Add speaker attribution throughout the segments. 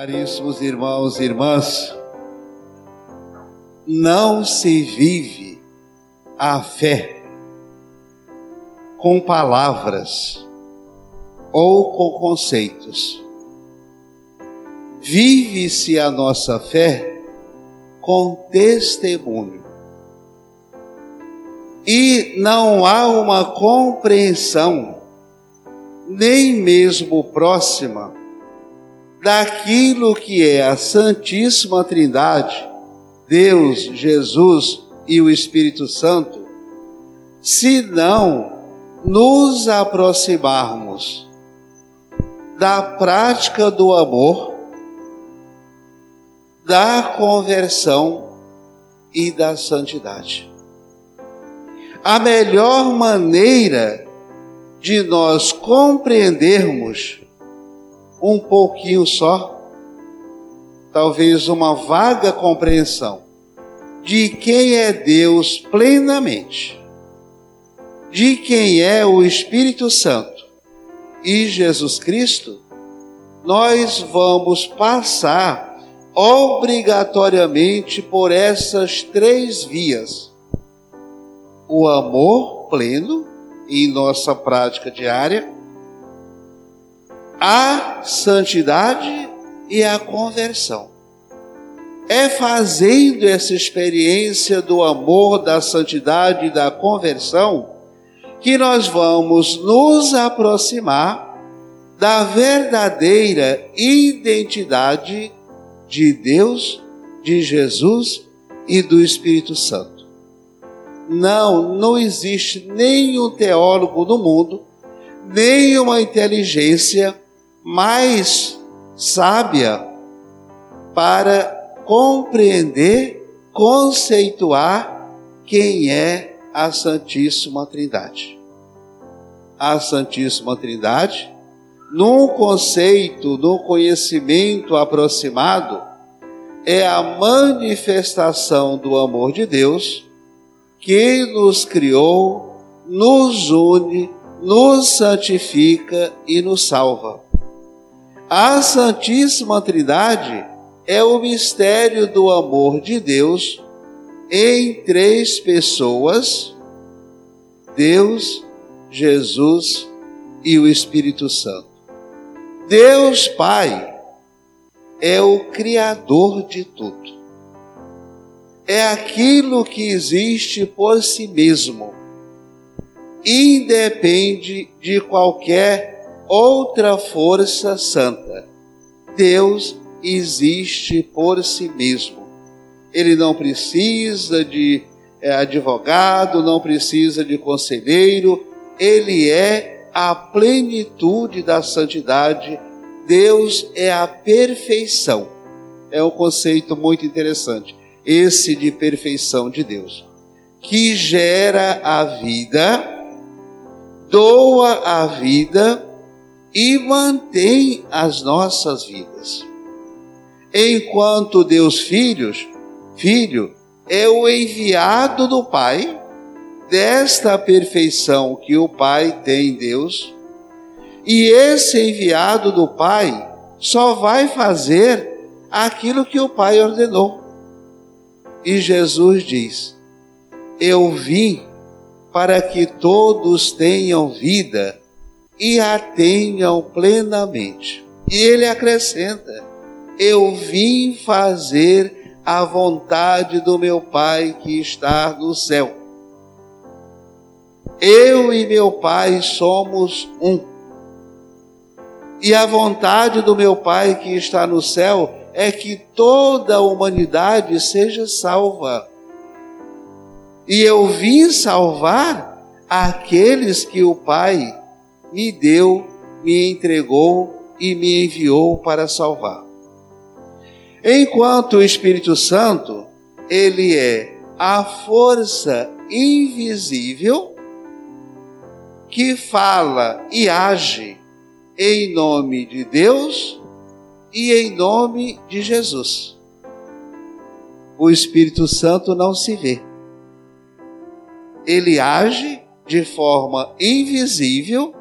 Speaker 1: Caríssimos irmãos e irmãs, não se vive a fé com palavras ou com conceitos. Vive-se a nossa fé com testemunho. E não há uma compreensão, nem mesmo próxima, daquilo que é a Santíssima Trindade, Deus, Jesus e o Espírito Santo, se não nos aproximarmos da prática do amor, da conversão e da santidade. A melhor maneira de nós compreendermos um pouquinho só, talvez uma vaga compreensão de quem é Deus plenamente, de quem é o Espírito Santo e Jesus Cristo, nós vamos passar obrigatoriamente por essas três vias: o amor pleno em nossa prática diária a santidade e a conversão. É fazendo essa experiência do amor, da santidade e da conversão que nós vamos nos aproximar da verdadeira identidade de Deus, de Jesus e do Espírito Santo. Não, não existe nenhum teólogo no mundo, nenhuma inteligência mais sábia para compreender, conceituar quem é a Santíssima Trindade. A Santíssima Trindade, num conceito, num conhecimento aproximado, é a manifestação do amor de Deus que nos criou, nos une, nos santifica e nos salva. A Santíssima Trindade é o mistério do amor de Deus em três pessoas: Deus, Jesus e o Espírito Santo. Deus Pai é o Criador de tudo. É aquilo que existe por si mesmo, independe de qualquer outra força santa. Deus existe por si mesmo. Ele não precisa de é, advogado, não precisa de conselheiro, ele é a plenitude da santidade. Deus é a perfeição. É um conceito muito interessante, esse de perfeição de Deus, que gera a vida, doa a vida e mantém as nossas vidas. Enquanto Deus Filhos, Filho é o enviado do Pai, desta perfeição que o Pai tem em Deus, e esse enviado do Pai só vai fazer aquilo que o Pai ordenou. E Jesus diz: Eu vim para que todos tenham vida e a tenham plenamente. E ele acrescenta: Eu vim fazer a vontade do meu Pai que está no céu. Eu e meu Pai somos um. E a vontade do meu Pai que está no céu é que toda a humanidade seja salva. E eu vim salvar aqueles que o Pai me deu, me entregou e me enviou para salvar. Enquanto o Espírito Santo, ele é a força invisível que fala e age em nome de Deus e em nome de Jesus. O Espírito Santo não se vê. Ele age de forma invisível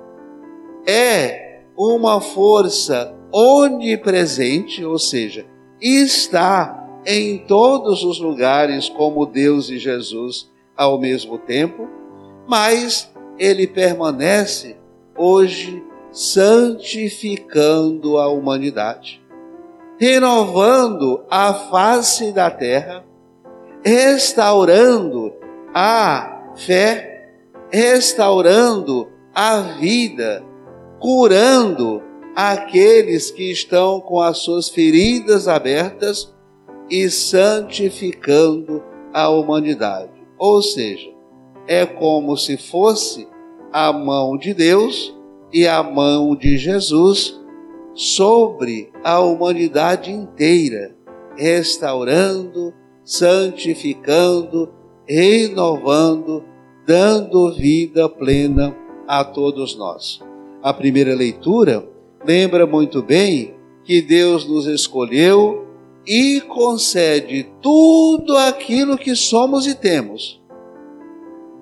Speaker 1: é uma força onipresente, ou seja, está em todos os lugares como Deus e Jesus ao mesmo tempo, mas ele permanece hoje santificando a humanidade, renovando a face da terra, restaurando a fé, restaurando a vida, curando aqueles que estão com as suas feridas abertas e santificando a humanidade. Ou seja, é como se fosse a mão de Deus e a mão de Jesus sobre a humanidade inteira, restaurando, santificando, renovando, dando vida plena a todos nós. A primeira leitura lembra muito bem que Deus nos escolheu e concede tudo aquilo que somos e temos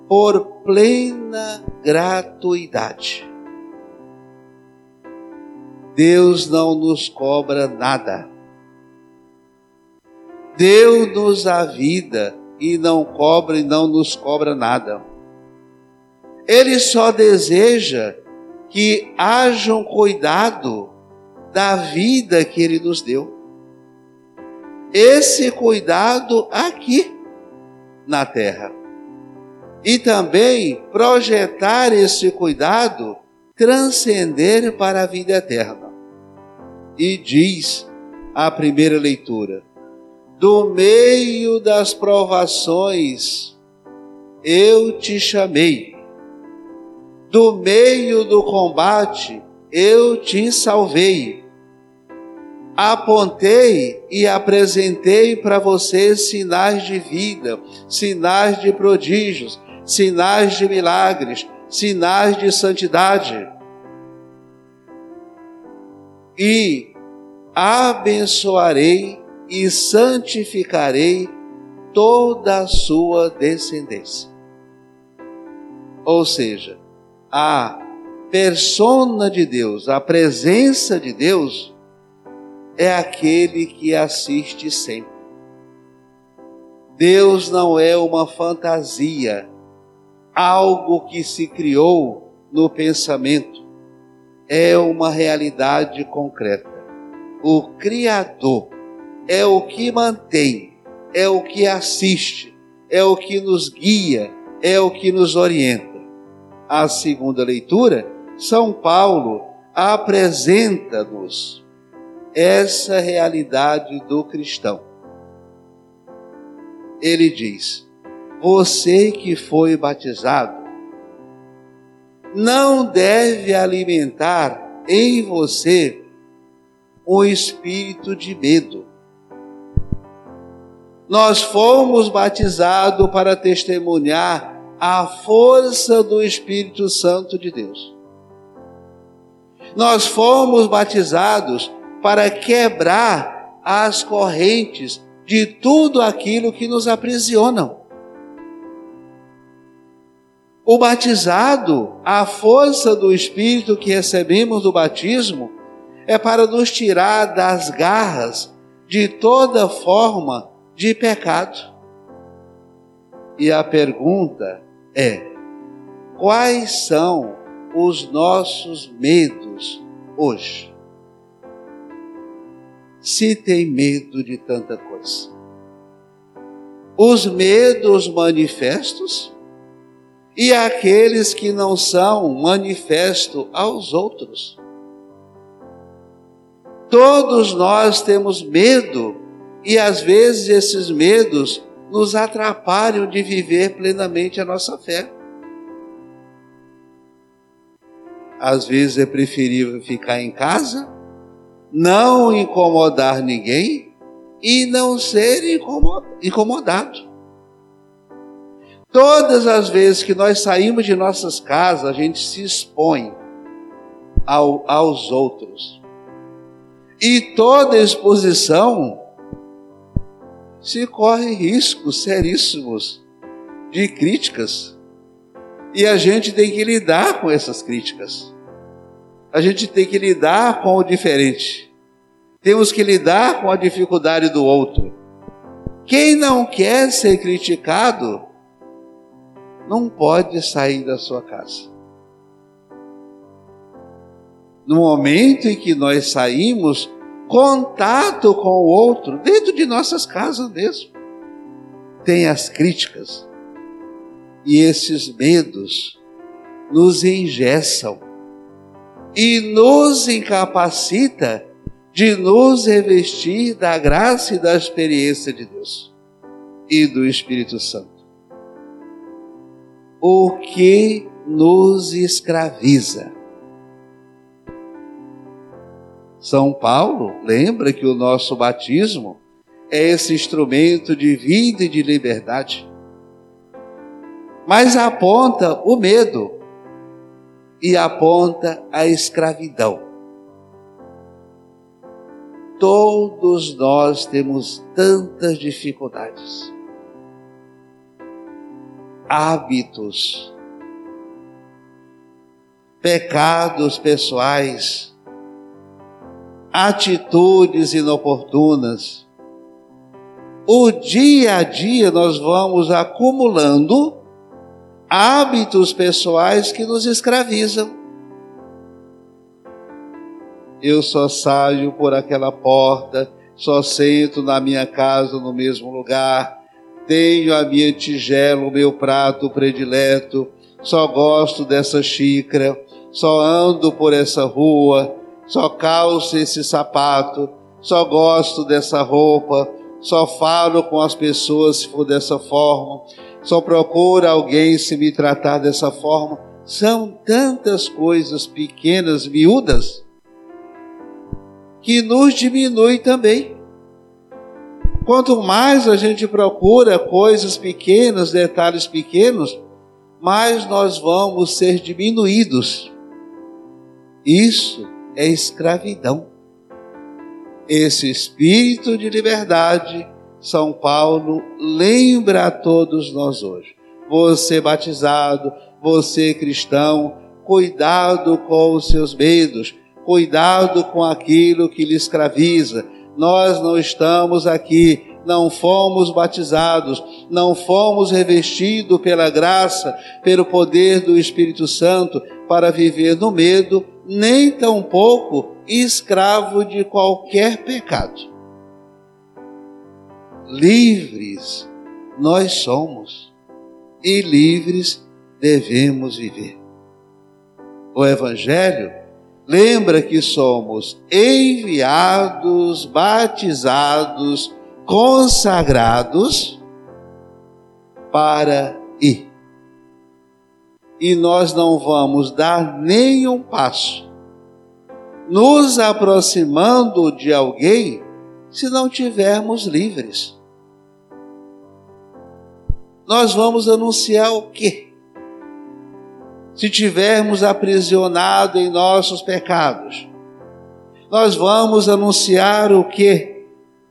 Speaker 1: por plena gratuidade. Deus não nos cobra nada. Deu-nos a vida e não cobra e não nos cobra nada. Ele só deseja que haja um cuidado da vida que ele nos deu. Esse cuidado aqui na terra. E também projetar esse cuidado, transcender para a vida eterna. E diz a primeira leitura: do meio das provações eu te chamei do meio do combate eu te salvei. Apontei e apresentei para você sinais de vida, sinais de prodígios, sinais de milagres, sinais de santidade. E abençoarei e santificarei toda a sua descendência. Ou seja, a persona de Deus, a presença de Deus, é aquele que assiste sempre. Deus não é uma fantasia, algo que se criou no pensamento, é uma realidade concreta. O Criador é o que mantém, é o que assiste, é o que nos guia, é o que nos orienta a segunda leitura, São Paulo apresenta-nos essa realidade do cristão. Ele diz: Você que foi batizado, não deve alimentar em você o espírito de medo. Nós fomos batizados para testemunhar a força do Espírito Santo de Deus. Nós fomos batizados para quebrar as correntes de tudo aquilo que nos aprisionam. O batizado, a força do Espírito que recebemos do batismo, é para nos tirar das garras de toda forma de pecado. E a pergunta é: quais são os nossos medos hoje? Se tem medo de tanta coisa. Os medos manifestos e aqueles que não são manifesto aos outros. Todos nós temos medo e às vezes esses medos nos atrapalham de viver plenamente a nossa fé. Às vezes é preferível ficar em casa, não incomodar ninguém e não ser incomodado. Todas as vezes que nós saímos de nossas casas, a gente se expõe ao, aos outros. E toda exposição se corre riscos seríssimos de críticas. E a gente tem que lidar com essas críticas. A gente tem que lidar com o diferente. Temos que lidar com a dificuldade do outro. Quem não quer ser criticado, não pode sair da sua casa. No momento em que nós saímos, contato com o outro, dentro de nossas casas mesmo, tem as críticas. E esses medos nos engessam e nos incapacita de nos revestir da graça e da experiência de Deus e do Espírito Santo. O que nos escraviza? São Paulo lembra que o nosso batismo é esse instrumento de vida e de liberdade. Mas aponta o medo e aponta a escravidão. Todos nós temos tantas dificuldades, hábitos, pecados pessoais, atitudes inoportunas. O dia a dia nós vamos acumulando hábitos pessoais que nos escravizam. Eu só saio por aquela porta, só sento na minha casa no mesmo lugar, tenho a minha tigela, o meu prato predileto, só gosto dessa xícara, só ando por essa rua, só calço esse sapato, só gosto dessa roupa, só falo com as pessoas se for dessa forma, só procuro alguém se me tratar dessa forma. São tantas coisas pequenas, miúdas, que nos diminui também. Quanto mais a gente procura coisas pequenas, detalhes pequenos, mais nós vamos ser diminuídos. Isso é escravidão. Esse espírito de liberdade, São Paulo lembra a todos nós hoje. Você batizado, você cristão, cuidado com os seus medos, cuidado com aquilo que lhe escraviza. Nós não estamos aqui não fomos batizados, não fomos revestidos pela graça, pelo poder do Espírito Santo para viver no medo, nem tampouco escravo de qualquer pecado. Livres nós somos e livres devemos viver. O Evangelho lembra que somos enviados, batizados, consagrados para ir. E nós não vamos dar nenhum passo nos aproximando de alguém se não tivermos livres. Nós vamos anunciar o quê? Se tivermos aprisionado em nossos pecados, nós vamos anunciar o quê?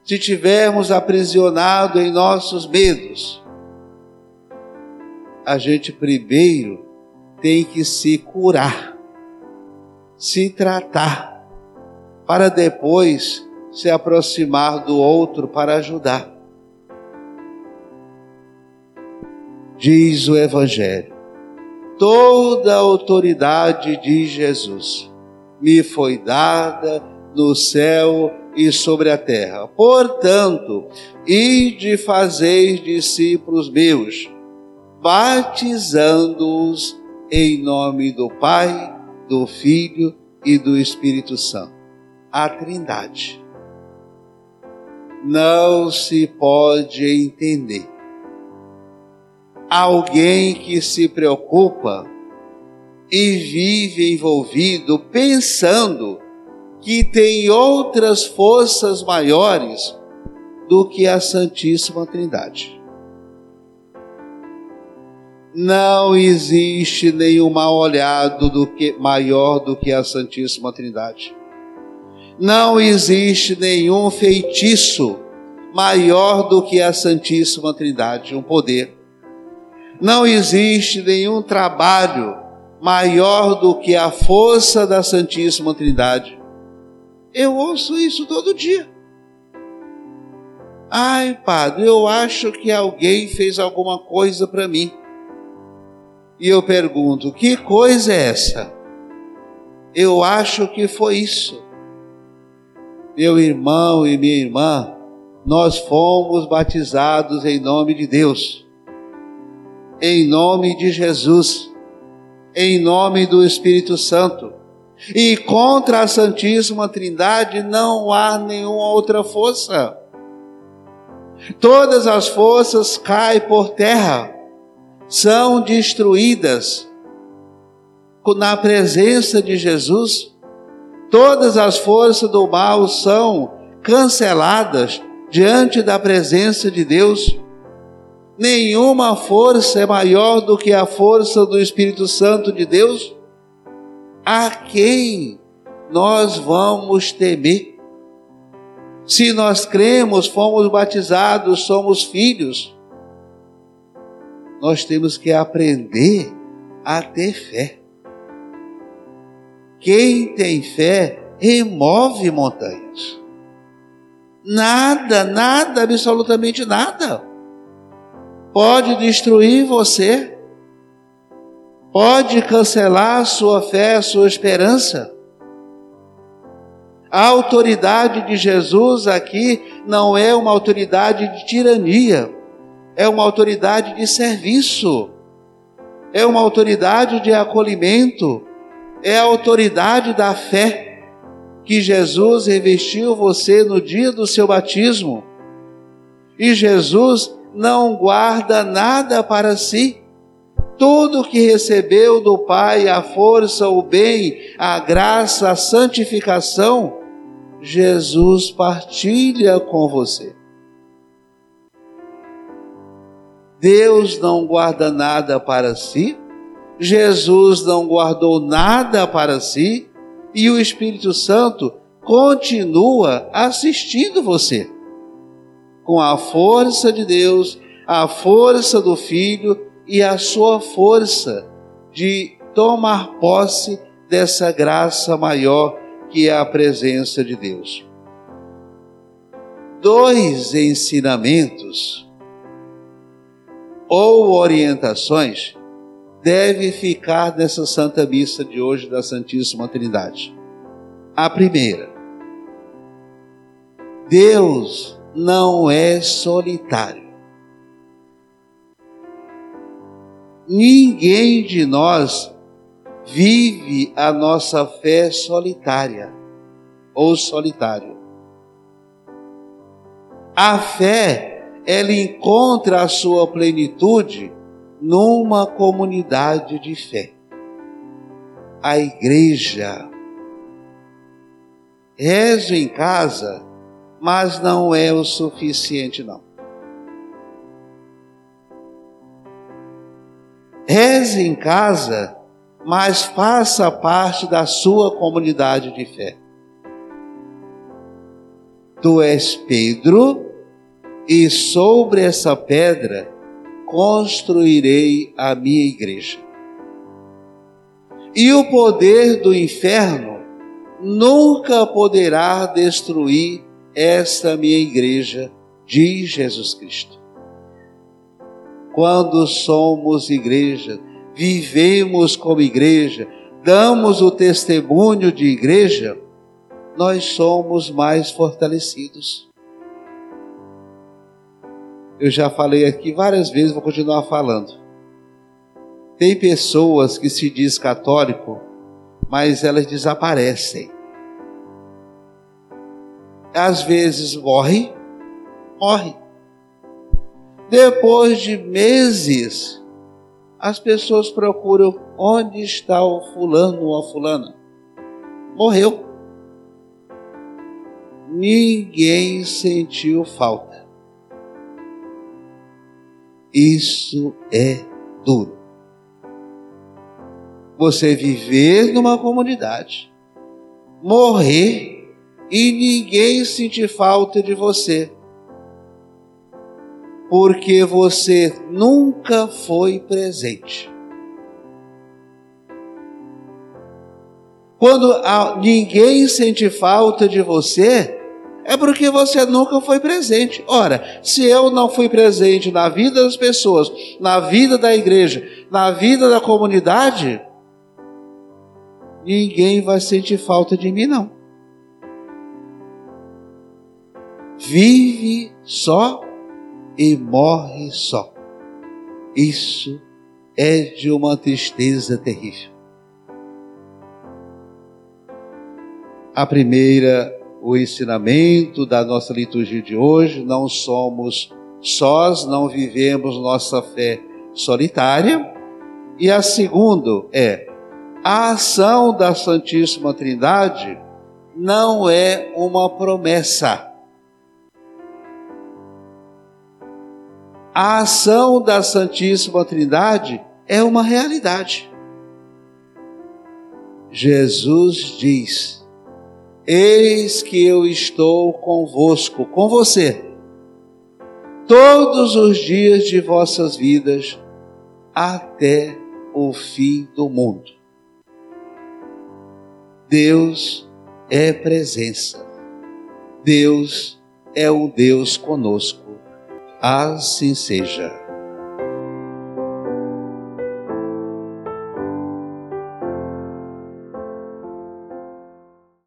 Speaker 1: se tivermos aprisionado em nossos medos, a gente primeiro tem que se curar, se tratar, para depois se aproximar do outro para ajudar. Diz o Evangelho: toda a autoridade de Jesus me foi dada no céu e sobre a terra. Portanto, ide fazer discípulos meus, batizando-os em nome do Pai, do Filho e do Espírito Santo. A Trindade. Não se pode entender alguém que se preocupa e vive envolvido pensando que tem outras forças maiores do que a Santíssima Trindade. Não existe nenhum mal olhado do que, maior do que a Santíssima Trindade. Não existe nenhum feitiço maior do que a Santíssima Trindade, um poder. Não existe nenhum trabalho maior do que a força da Santíssima Trindade. Eu ouço isso todo dia. Ai, padre, eu acho que alguém fez alguma coisa para mim. E eu pergunto: que coisa é essa? Eu acho que foi isso. Meu irmão e minha irmã, nós fomos batizados em nome de Deus, em nome de Jesus, em nome do Espírito Santo. E contra a Santíssima Trindade não há nenhuma outra força. Todas as forças caem por terra, são destruídas na presença de Jesus. Todas as forças do mal são canceladas diante da presença de Deus. Nenhuma força é maior do que a força do Espírito Santo de Deus. A quem nós vamos temer? Se nós cremos, fomos batizados, somos filhos, nós temos que aprender a ter fé. Quem tem fé remove montanhas. Nada, nada, absolutamente nada, pode destruir você, pode cancelar sua fé, sua esperança. A autoridade de Jesus aqui não é uma autoridade de tirania, é uma autoridade de serviço, é uma autoridade de acolhimento, é a autoridade da fé que Jesus revestiu você no dia do seu batismo. E Jesus não guarda nada para si. Tudo que recebeu do Pai, a força, o bem, a graça, a santificação, Jesus partilha com você. Deus não guarda nada para si, Jesus não guardou nada para si, e o Espírito Santo continua assistindo você. Com a força de Deus, a força do Filho e a sua força de tomar posse dessa graça maior que é a presença de Deus. Dois ensinamentos ou orientações devem ficar nessa Santa Missa de hoje da Santíssima Trindade. A primeira, Deus não é solitário. Ninguém de nós vive a nossa fé solitária ou solitário. A fé, ela encontra a sua plenitude numa comunidade de fé. A igreja. Rezo em casa, mas não é o suficiente, não. Reze em casa, mas faça parte da sua comunidade de fé. Tu és Pedro, e sobre essa pedra construirei a minha igreja. E o poder do inferno nunca poderá destruir esta minha igreja, diz Jesus Cristo. Quando somos igreja, vivemos como igreja, damos o testemunho de igreja, nós somos mais fortalecidos. Eu já falei aqui várias vezes, vou continuar falando. Tem pessoas que se diz católico, mas elas desaparecem. Às vezes morre, morre. Depois de meses, as pessoas procuram onde está o fulano ou a fulana. Morreu. Ninguém sentiu falta. Isso é duro. Você viver numa comunidade, morrer e ninguém sentir falta de você porque você nunca foi presente. Quando ninguém sente falta de você, é porque você nunca foi presente. Ora, se eu não fui presente na vida das pessoas, na vida da igreja, na vida da comunidade, ninguém vai sentir falta de mim, não. Vive só e morre só. Isso é de uma tristeza terrível. A primeira, o ensinamento da nossa liturgia de hoje, não somos sós, não vivemos nossa fé solitária. E a segunda é a ação da Santíssima Trindade não é uma promessa. A ação da Santíssima Trindade é uma realidade. Jesus diz: Eis que eu estou convosco, com você, todos os dias de vossas vidas, até o fim do mundo. Deus é presença. Deus é o Deus conosco. Assim seja.